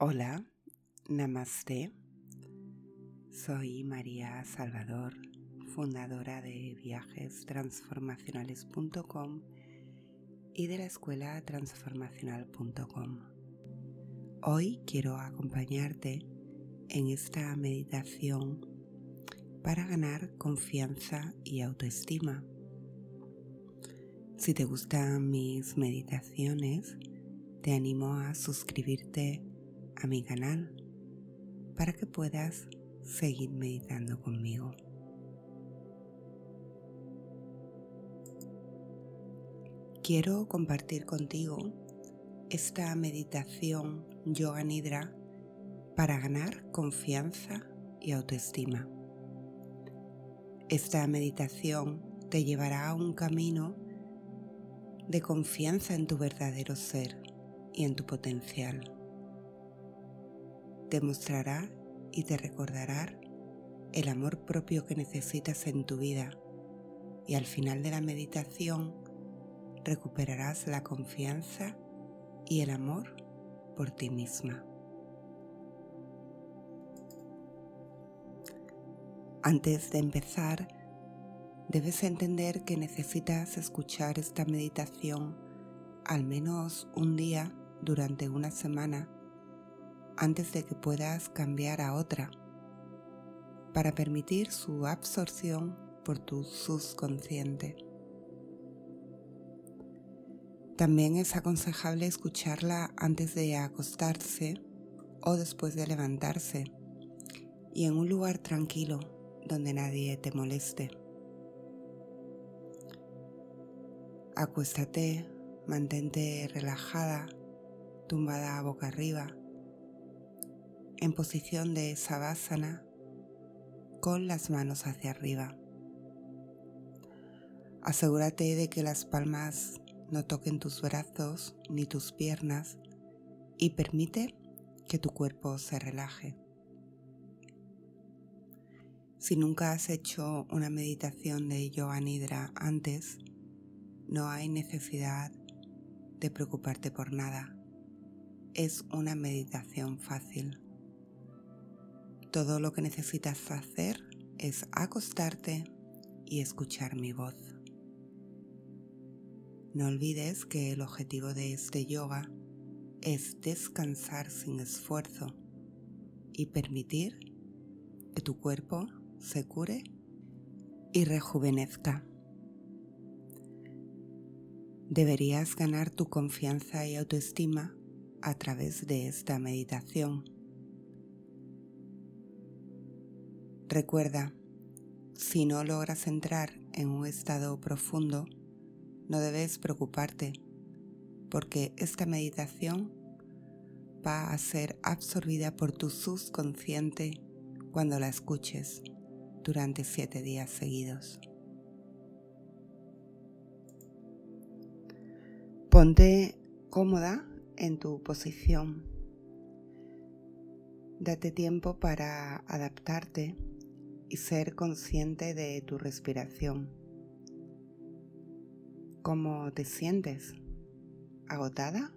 Hola, namaste. Soy María Salvador, fundadora de viajestransformacionales.com y de la escuela transformacional.com. Hoy quiero acompañarte en esta meditación para ganar confianza y autoestima. Si te gustan mis meditaciones, te animo a suscribirte a mi canal para que puedas seguir meditando conmigo. Quiero compartir contigo esta meditación Yoga Nidra para ganar confianza y autoestima. Esta meditación te llevará a un camino de confianza en tu verdadero ser y en tu potencial te mostrará y te recordará el amor propio que necesitas en tu vida y al final de la meditación recuperarás la confianza y el amor por ti misma. Antes de empezar, debes entender que necesitas escuchar esta meditación al menos un día durante una semana antes de que puedas cambiar a otra para permitir su absorción por tu subconsciente. También es aconsejable escucharla antes de acostarse o después de levantarse y en un lugar tranquilo donde nadie te moleste. Acuéstate, mantente relajada, tumbada boca arriba en posición de savasana con las manos hacia arriba. Asegúrate de que las palmas no toquen tus brazos ni tus piernas y permite que tu cuerpo se relaje. Si nunca has hecho una meditación de yoga nidra antes, no hay necesidad de preocuparte por nada. Es una meditación fácil. Todo lo que necesitas hacer es acostarte y escuchar mi voz. No olvides que el objetivo de este yoga es descansar sin esfuerzo y permitir que tu cuerpo se cure y rejuvenezca. Deberías ganar tu confianza y autoestima a través de esta meditación Recuerda, si no logras entrar en un estado profundo, no debes preocuparte, porque esta meditación va a ser absorbida por tu subconsciente cuando la escuches durante siete días seguidos. Ponte cómoda en tu posición. Date tiempo para adaptarte y ser consciente de tu respiración. ¿Cómo te sientes? ¿Agotada?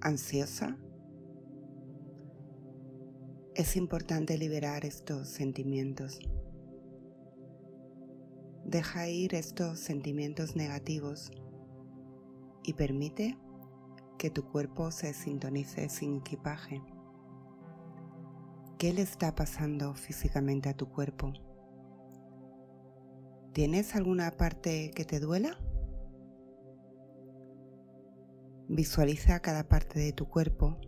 ¿Ansiosa? Es importante liberar estos sentimientos. Deja ir estos sentimientos negativos y permite que tu cuerpo se sintonice sin equipaje. ¿Qué le está pasando físicamente a tu cuerpo? ¿Tienes alguna parte que te duela? Visualiza cada parte de tu cuerpo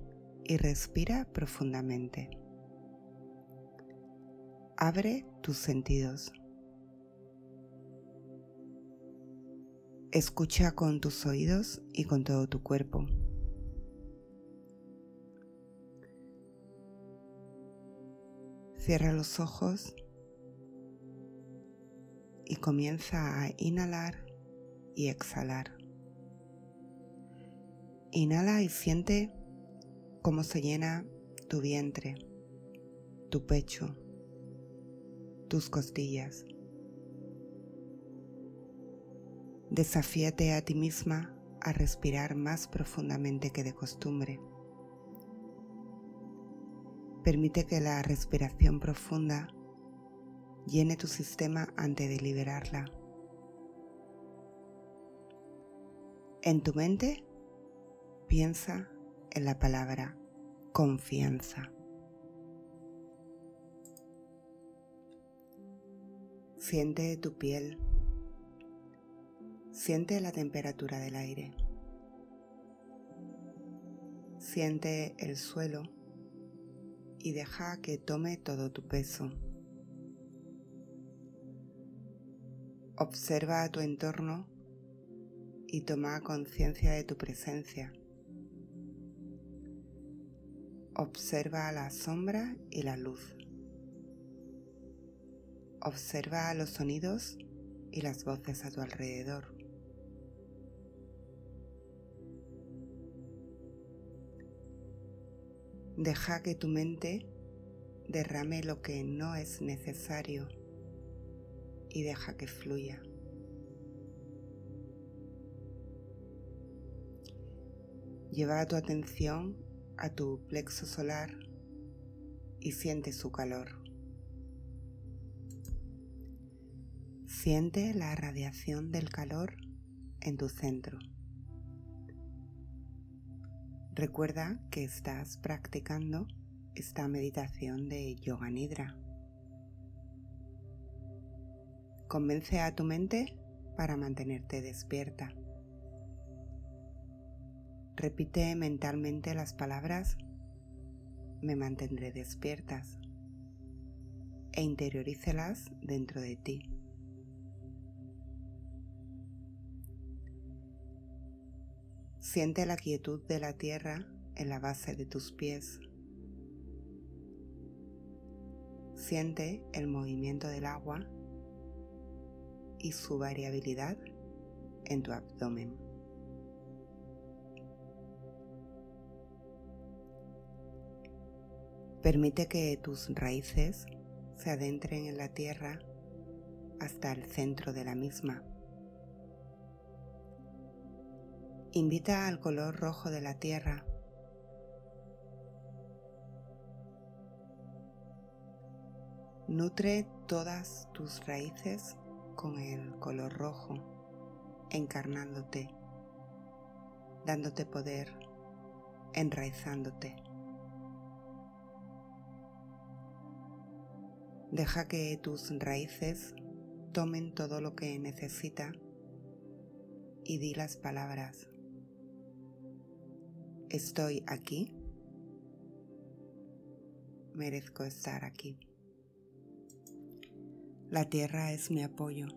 y respira profundamente. Abre tus sentidos. Escucha con tus oídos y con todo tu cuerpo. Cierra los ojos y comienza a inhalar y exhalar. Inhala y siente cómo se llena tu vientre, tu pecho, tus costillas. Desafíate a ti misma a respirar más profundamente que de costumbre. Permite que la respiración profunda llene tu sistema antes de liberarla. En tu mente piensa en la palabra confianza. Siente tu piel. Siente la temperatura del aire. Siente el suelo y deja que tome todo tu peso. Observa tu entorno y toma conciencia de tu presencia. Observa la sombra y la luz. Observa los sonidos y las voces a tu alrededor. Deja que tu mente derrame lo que no es necesario y deja que fluya. Lleva tu atención a tu plexo solar y siente su calor. Siente la radiación del calor en tu centro. Recuerda que estás practicando esta meditación de Yoga Nidra. Convence a tu mente para mantenerte despierta. Repite mentalmente las palabras me mantendré despiertas e interiorícelas dentro de ti. Siente la quietud de la tierra en la base de tus pies. Siente el movimiento del agua y su variabilidad en tu abdomen. Permite que tus raíces se adentren en la tierra hasta el centro de la misma. Invita al color rojo de la tierra. Nutre todas tus raíces con el color rojo, encarnándote, dándote poder, enraizándote. Deja que tus raíces tomen todo lo que necesita y di las palabras Estoy aquí. Merezco estar aquí. La tierra es mi apoyo.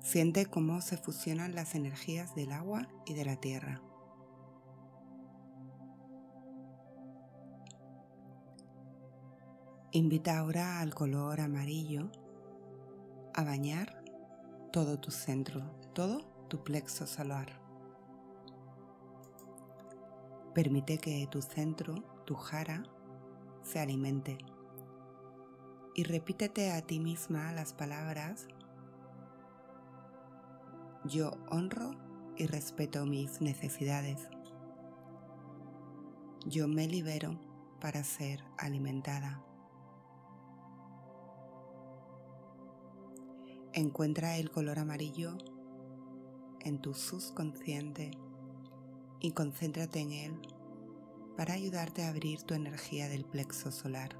Siente cómo se fusionan las energías del agua y de la tierra. Invita ahora al color amarillo a bañar todo tu centro, todo tu plexo solar. Permite que tu centro, tu jara, se alimente. Y repítete a ti misma las palabras, yo honro y respeto mis necesidades. Yo me libero para ser alimentada. Encuentra el color amarillo en tu subconsciente y concéntrate en él para ayudarte a abrir tu energía del plexo solar.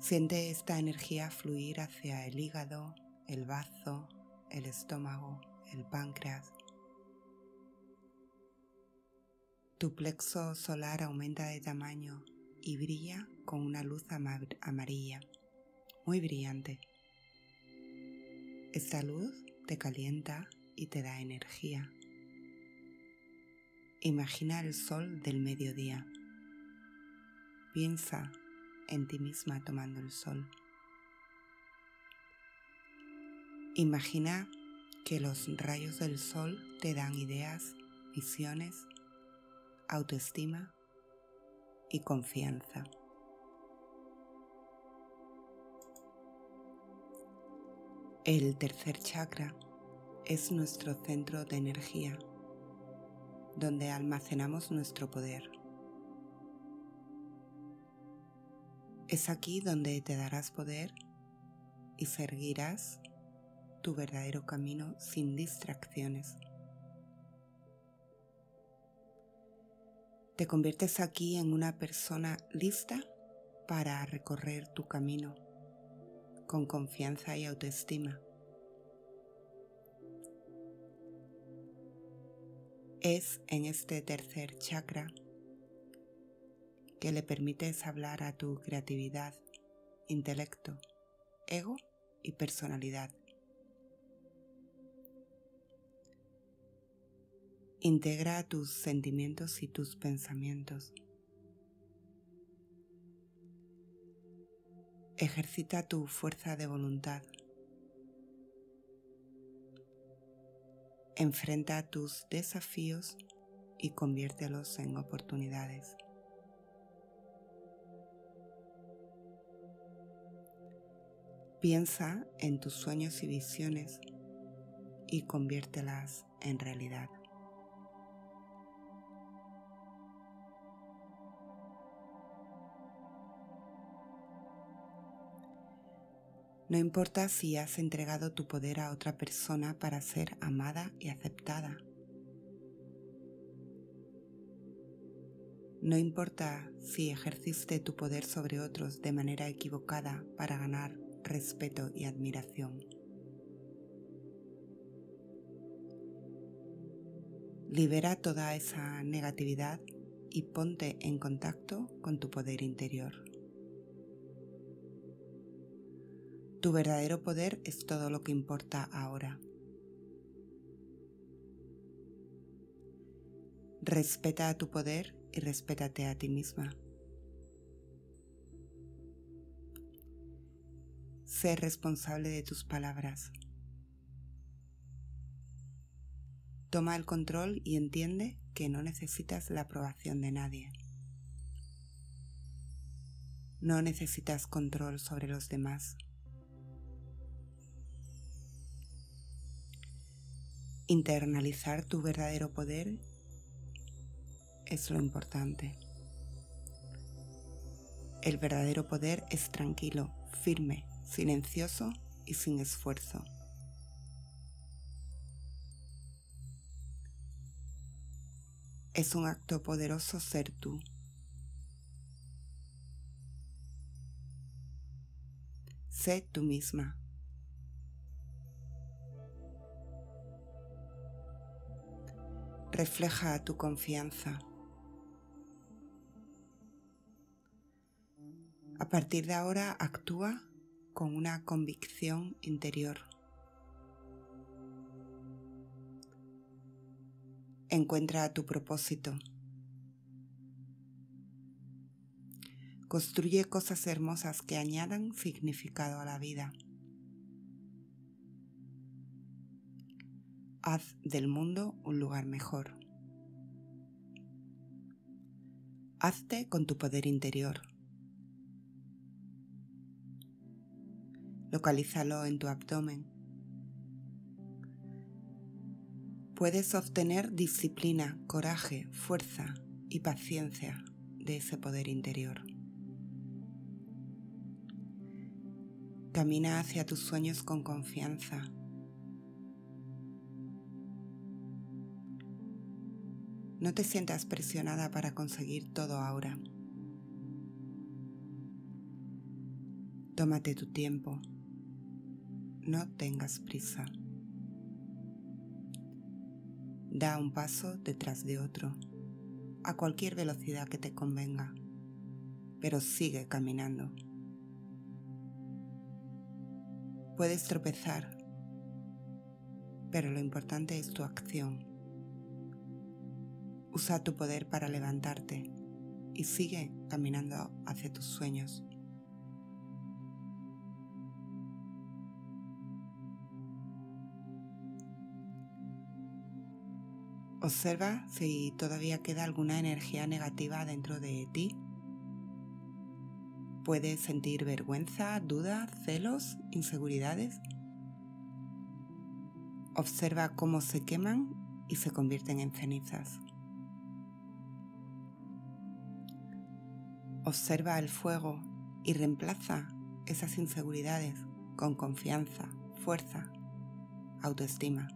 Siente esta energía fluir hacia el hígado, el bazo, el estómago, el páncreas. Tu plexo solar aumenta de tamaño y brilla con una luz amarilla, muy brillante. Esta luz te calienta y te da energía. Imagina el sol del mediodía. Piensa en ti misma tomando el sol. Imagina que los rayos del sol te dan ideas, visiones, autoestima y confianza. El tercer chakra es nuestro centro de energía. donde almacenamos nuestro poder. Es aquí donde te darás poder y seguirás tu verdadero camino sin distracciones. Te conviertes aquí en una persona lista para recorrer tu camino con confianza y autoestima. Es en este tercer chakra que le permites hablar a tu creatividad, intelecto, ego y personalidad. Integra tus sentimientos y tus pensamientos. Ejercita tu fuerza de voluntad. Enfrenta tus desafíos y conviértelos en oportunidades. Piensa en tus sueños y visiones y conviértelas en realidad. No importa si has entregado tu poder a otra persona para ser amada y aceptada. No importa si ejerciste tu poder sobre otros de manera equivocada para ganar respeto y admiración. Libera toda esa negatividad y ponte en contacto con tu poder interior. Tu verdadero poder es todo lo que importa ahora. Respeta a tu poder y respétate a ti misma. Sé responsable de tus palabras. Toma el control y entiende que no necesitas la aprobación de nadie. No necesitas control sobre los demás. Internalizar tu verdadero poder es lo importante. El verdadero poder es tranquilo, firme, silencioso y sin esfuerzo. Es un acto poderoso ser tú. Sé tú misma. Refleja tu confianza. A partir de ahora actúa con una convicción interior. Encuentra tu propósito. Construye cosas hermosas que añadan significado a la vida. Haz del mundo un lugar mejor. Hazte con tu poder interior. Localízalo en tu abdomen. Puedes obtener disciplina, coraje, fuerza y paciencia de ese poder interior. Camina hacia tus sueños con confianza No te sientas presionada para conseguir todo ahora. Tómate tu tiempo. No tengas prisa. Da un paso detrás de otro, a cualquier velocidad que te convenga, pero sigue caminando. Puedes tropezar, pero lo importante es tu acción Usa tu poder para levantarte y sigue caminando hacia tus sueños. Observa si todavía queda alguna energía negativa dentro de ti. Puedes sentir vergüenza, duda, celos, inseguridades. Observa cómo se queman y se convierten en cenizas. Observa el fuego y reemplaza esas inseguridades con confianza, fuerza, autoestima.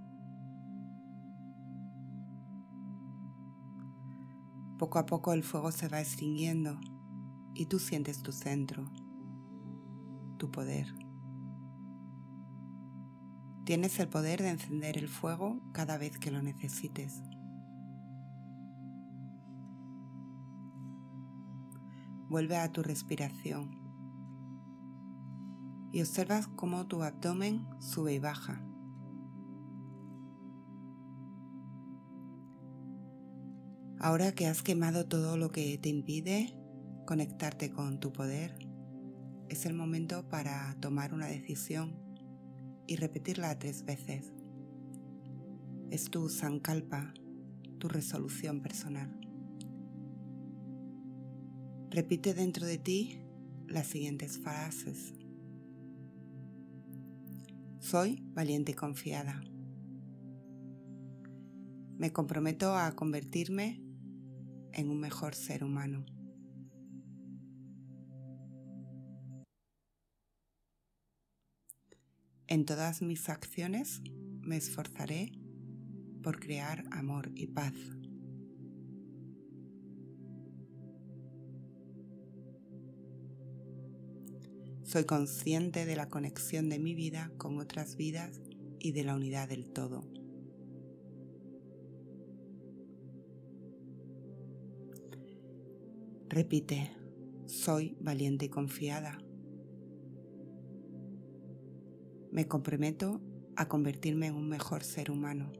Poco a poco el fuego se va extinguiendo y tú sientes tu centro, tu poder. Tienes el poder de encender el fuego cada vez que lo necesites. Vuelve a tu respiración y observas cómo tu abdomen sube y baja. Ahora que has quemado todo lo que te impide conectarte con tu poder, es el momento para tomar una decisión y repetirla tres veces. Es tu sankalpa, tu resolución personal. Repite dentro de ti las siguientes frases. Soy valiente y confiada. Me comprometo a convertirme en un mejor ser humano. En todas mis acciones me esforzaré por crear amor y paz. Soy consciente de la conexión de mi vida con otras vidas y de la unidad del todo. Repite, soy valiente y confiada. Me comprometo a convertirme en un mejor ser humano.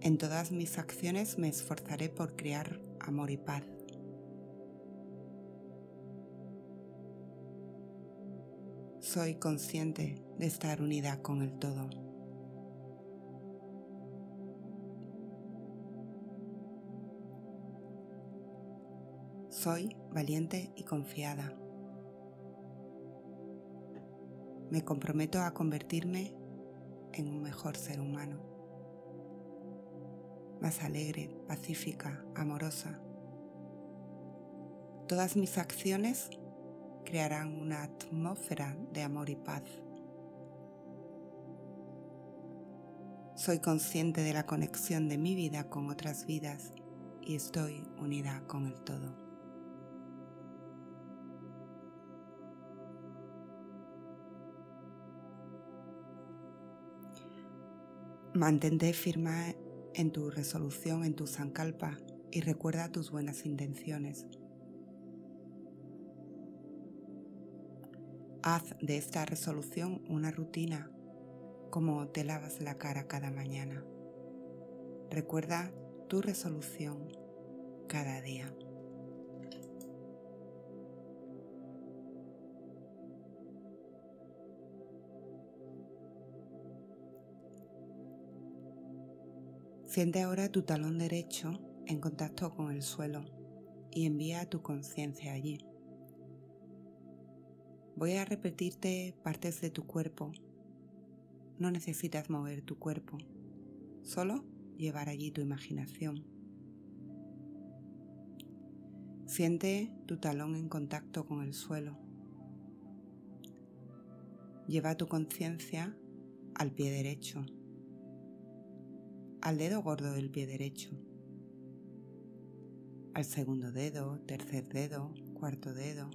En todas mis acciones me esforzaré por crear amor y paz. Soy consciente de estar unida con el todo. Soy valiente y confiada. Me comprometo a convertirme en un mejor ser humano, más alegre, pacífica, amorosa. Todas mis acciones crearán una atmósfera de amor y paz. Soy consciente de la conexión de mi vida con otras vidas y estoy unida con el todo. Mantente firme en tu resolución, en tu sankalpa y recuerda tus buenas intenciones. Haz de esta resolución una rutina como te lavas la cara cada mañana. Recuerda tu resolución cada día. Siente ahora tu talón derecho en contacto con el suelo y envía tu conciencia allí. Voy a repetirte partes de tu cuerpo. No necesitas mover tu cuerpo, solo llevar allí tu imaginación. Siente tu talón en contacto con el suelo. Lleva tu conciencia al pie derecho al dedo gordo del pie derecho, al segundo dedo, tercer dedo, cuarto dedo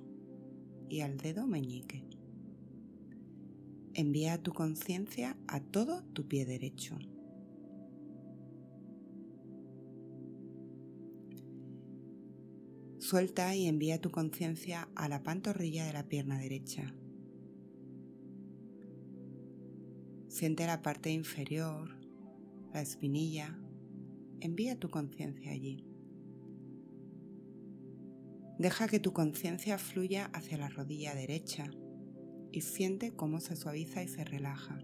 y al dedo meñique. Envía tu conciencia a todo tu pie derecho. Suelta y envía tu conciencia a la pantorrilla de la pierna derecha. Siente la parte inferior, la espinilla, envía tu conciencia allí. Deja que tu conciencia fluya hacia la rodilla derecha y siente cómo se suaviza y se relaja.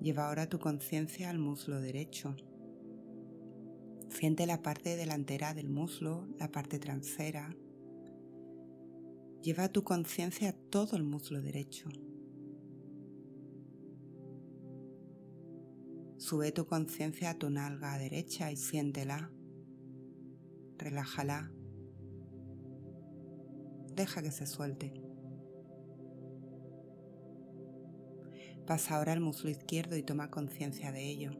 Lleva ahora tu conciencia al muslo derecho. Siente la parte delantera del muslo, la parte trasera. Lleva tu conciencia a todo el muslo derecho. Sube tu conciencia a tu nalga derecha y siéntela. Relájala. Deja que se suelte. Pasa ahora al muslo izquierdo y toma conciencia de ello.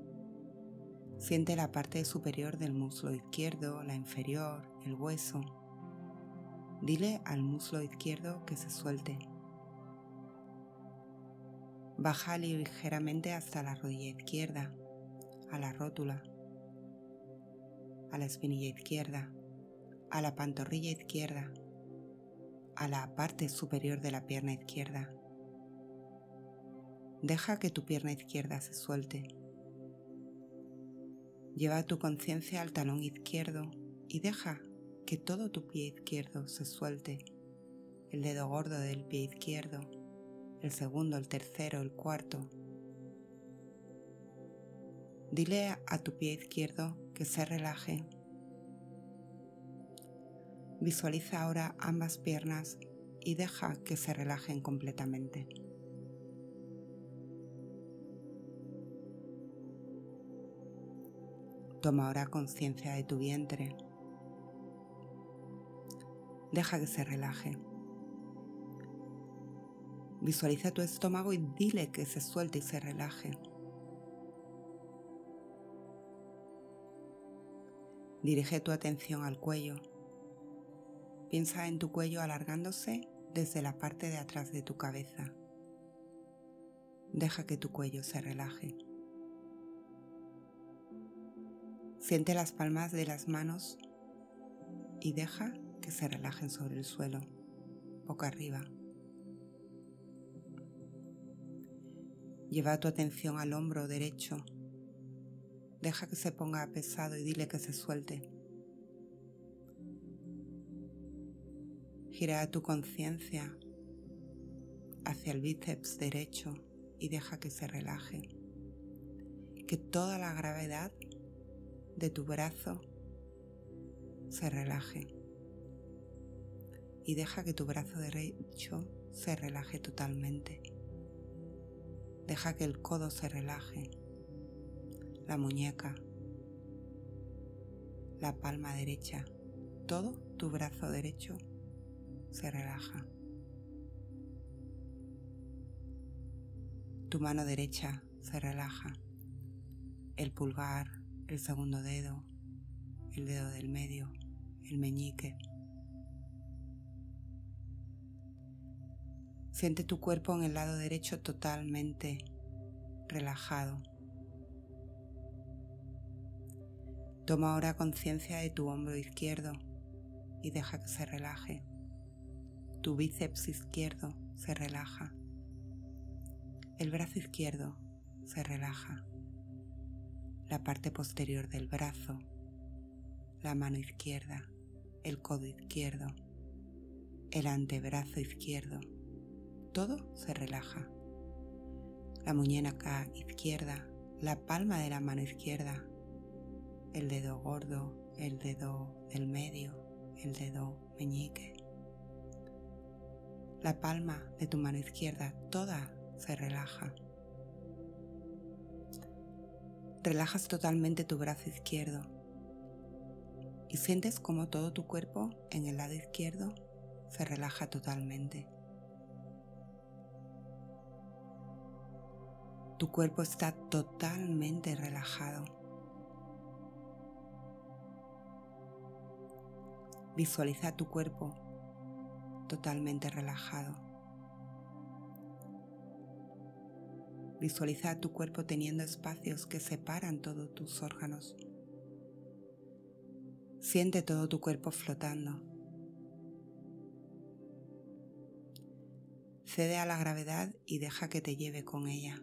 Siente la parte superior del muslo izquierdo, la inferior, el hueso. Dile al muslo izquierdo que se suelte. Baja ligeramente hasta la rodilla izquierda, a la rótula, a la espinilla izquierda, a la pantorrilla izquierda, a la parte superior de la pierna izquierda. Deja que tu pierna izquierda se suelte. Lleva tu conciencia al talón izquierdo y deja que todo tu pie izquierdo se suelte. El dedo gordo del pie izquierdo, el segundo, el tercero, el cuarto. Dile a tu pie izquierdo que se relaje. Visualiza ahora ambas piernas y deja que se relajen completamente. Toma ahora conciencia de tu vientre. Deja que se relaje. Visualiza tu estómago y dile que se suelte y se relaje. Dirige tu atención al cuello. Piensa en tu cuello alargándose desde la parte de atrás de tu cabeza. Deja que tu cuello se relaje. Siente las palmas de las manos y deja que se relajen sobre el suelo, boca arriba. Lleva tu atención al hombro derecho. Deja que se ponga pesado y dile que se suelte. Gira tu conciencia hacia el bíceps derecho y deja que se relaje. Que toda la gravedad de tu brazo se relaje y deja que tu brazo derecho se relaje totalmente. Deja que el codo se relaje, la muñeca, la palma derecha, todo tu brazo derecho se relaja. Tu mano derecha se relaja, el pulgar, el segundo dedo, el dedo del medio, el meñique. Siente tu cuerpo en el lado derecho totalmente relajado. Toma ahora conciencia de tu hombro izquierdo y deja que se relaje. Tu bíceps izquierdo se relaja. El brazo izquierdo se relaja la parte posterior del brazo, la mano izquierda, el codo izquierdo, el antebrazo izquierdo. Todo se relaja. La muñeca izquierda, la palma de la mano izquierda, el dedo gordo, el dedo del medio, el dedo meñique. La palma de tu mano izquierda, toda se relaja. Relajas totalmente tu brazo izquierdo y sientes como todo tu cuerpo en el lado izquierdo se relaja totalmente. Tu cuerpo está totalmente relajado. Visualiza tu cuerpo totalmente relajado. Visualiza tu cuerpo teniendo espacios que separan todos tus órganos. Siente todo tu cuerpo flotando. Cede a la gravedad y deja que te lleve con ella.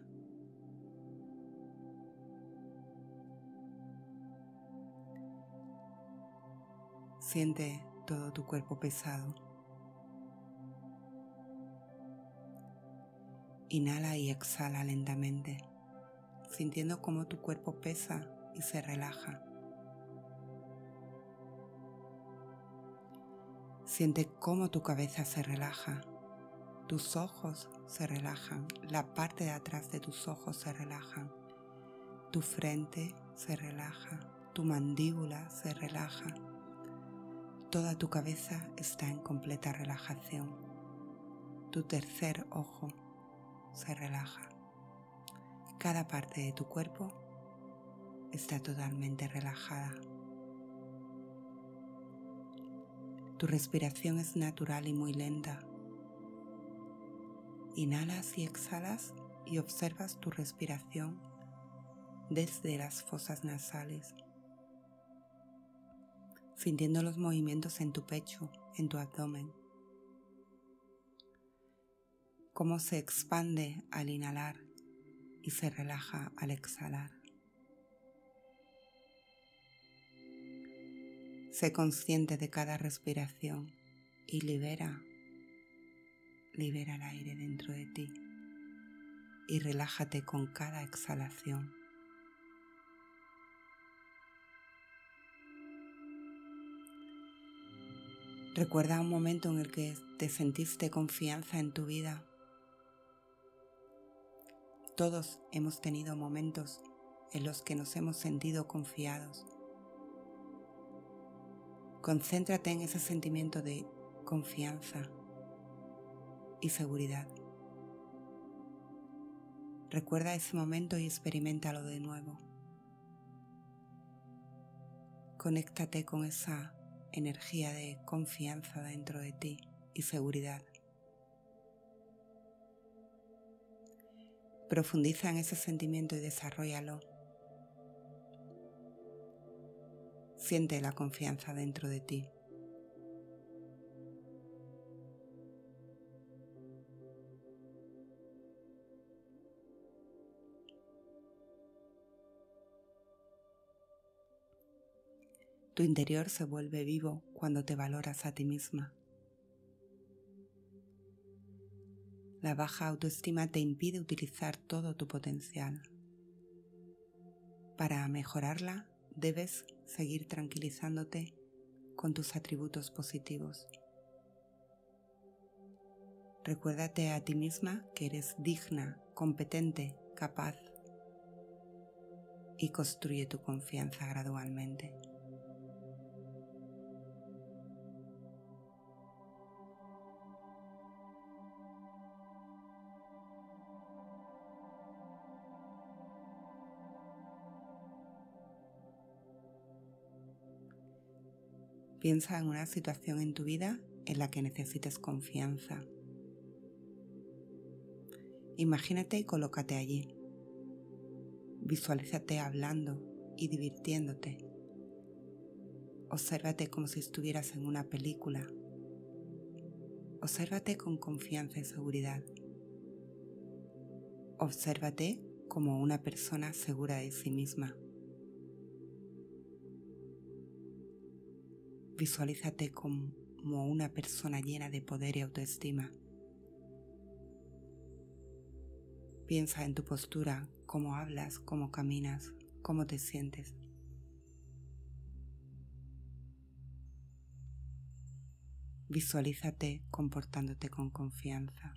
Siente todo tu cuerpo pesado. Inhala y exhala lentamente, sintiendo cómo tu cuerpo pesa y se relaja. Siente cómo tu cabeza se relaja, tus ojos se relajan, la parte de atrás de tus ojos se relajan, Tu frente se relaja, tu mandíbula se relaja, toda tu cabeza está en completa relajación, tu tercer ojo se relaja, cada parte de tu cuerpo está totalmente relajada. Tu respiración es natural y muy lenta. Inhalas y exhalas y observas tu respiración desde las fosas nasales, sintiendo los movimientos en tu pecho, en tu abdomen, cómo se expande al inhalar y se relaja al exhalar. Sé consciente de cada respiración y libera, libera el aire dentro de ti y relájate con cada exhalación. Recuerda un momento en el que te sentiste confianza en tu vida. Todos hemos tenido momentos en los que nos hemos sentido confiados Concéntrate en ese sentimiento de confianza y seguridad. Recuerda ese momento y experimentalo de nuevo. Conéctate con esa energía de confianza dentro de ti y seguridad. Profundiza en ese sentimiento y desarrollalo Siente la confianza dentro de ti. Tu interior se vuelve vivo cuando te valoras a ti misma. La baja autoestima te impide utilizar todo tu potencial. Para mejorarla, debes seguir tranquilizándote con tus atributos positivos. Recuérdate a ti misma que eres digna, competente, capaz y construye tu confianza gradualmente. Piensa en una situación en tu vida en la que necesites confianza. Imagínate y colócate allí. Visualízate hablando y divirtiéndote. Obsérvate como si estuvieras en una película. Obsérvate con confianza y seguridad. Obsérvate como una persona segura de sí misma. Visualízate como una persona llena de poder y autoestima. Piensa en tu postura, cómo hablas, cómo caminas, cómo te sientes. Visualízate comportándote con confianza.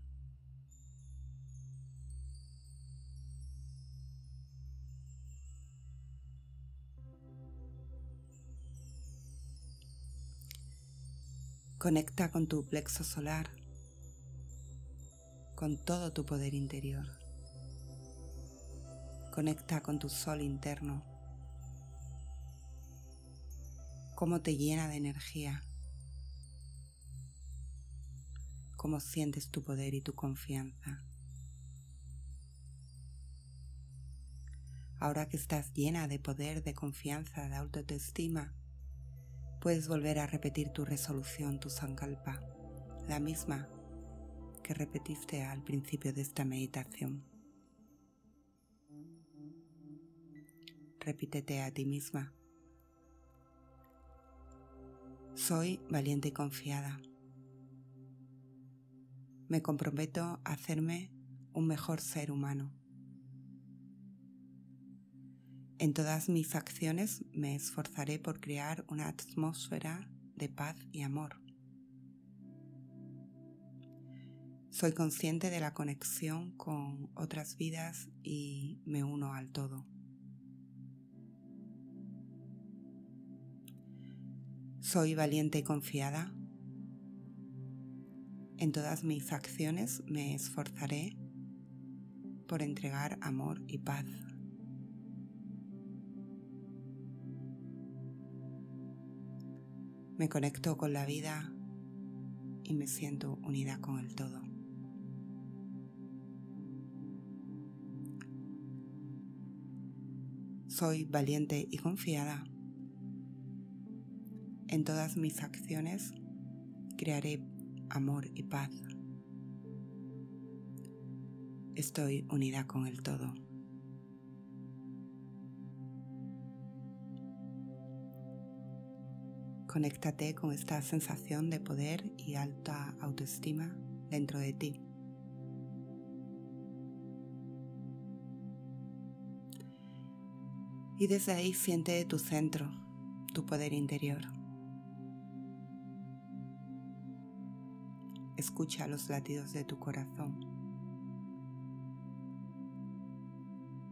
Conecta con tu plexo solar, con todo tu poder interior. Conecta con tu sol interno. Cómo te llena de energía. Cómo sientes tu poder y tu confianza. Ahora que estás llena de poder, de confianza, de autoestima, puedes volver a repetir tu resolución, tu sankalpa, la misma que repetiste al principio de esta meditación. Repítete a ti misma. Soy valiente y confiada. Me comprometo a hacerme un mejor ser humano. En todas mis acciones me esforzaré por crear una atmósfera de paz y amor. Soy consciente de la conexión con otras vidas y me uno al todo. Soy valiente y confiada. En todas mis acciones me esforzaré por entregar amor y paz Me conecto con la vida y me siento unida con el todo. Soy valiente y confiada. En todas mis acciones crearé amor y paz. Estoy unida con el todo. Conéctate con esta sensación de poder y alta autoestima dentro de ti. Y desde ahí siente tu centro, tu poder interior. Escucha los latidos de tu corazón.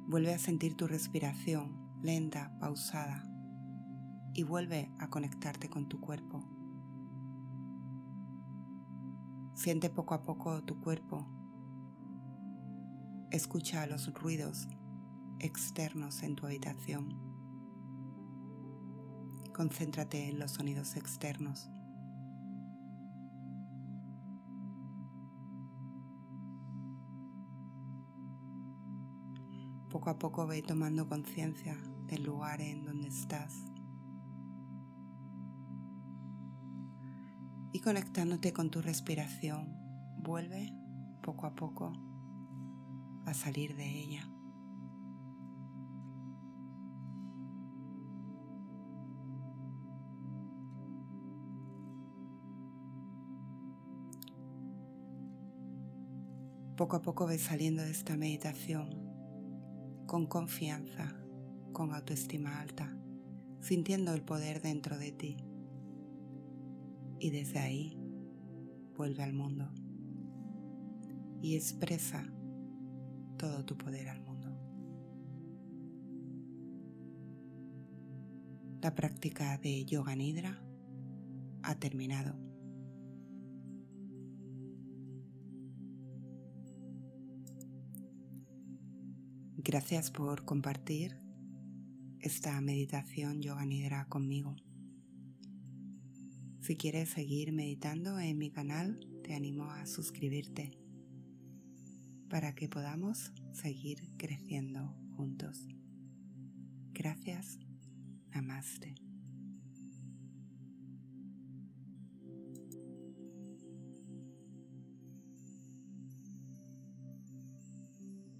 Vuelve a sentir tu respiración lenta, pausada y vuelve a conectarte con tu cuerpo. Siente poco a poco tu cuerpo. Escucha los ruidos externos en tu habitación. Concéntrate en los sonidos externos. Poco a poco ve tomando conciencia del lugar en donde estás. Y conectándote con tu respiración, vuelve poco a poco a salir de ella. Poco a poco ves saliendo de esta meditación con confianza, con autoestima alta, sintiendo el poder dentro de ti y desde ahí vuelve al mundo y expresa todo tu poder al mundo. La práctica de Yoga Nidra ha terminado. Gracias por compartir esta meditación Yoga Nidra conmigo. Si quieres seguir meditando en mi canal, te animo a suscribirte para que podamos seguir creciendo juntos. Gracias. Namaste.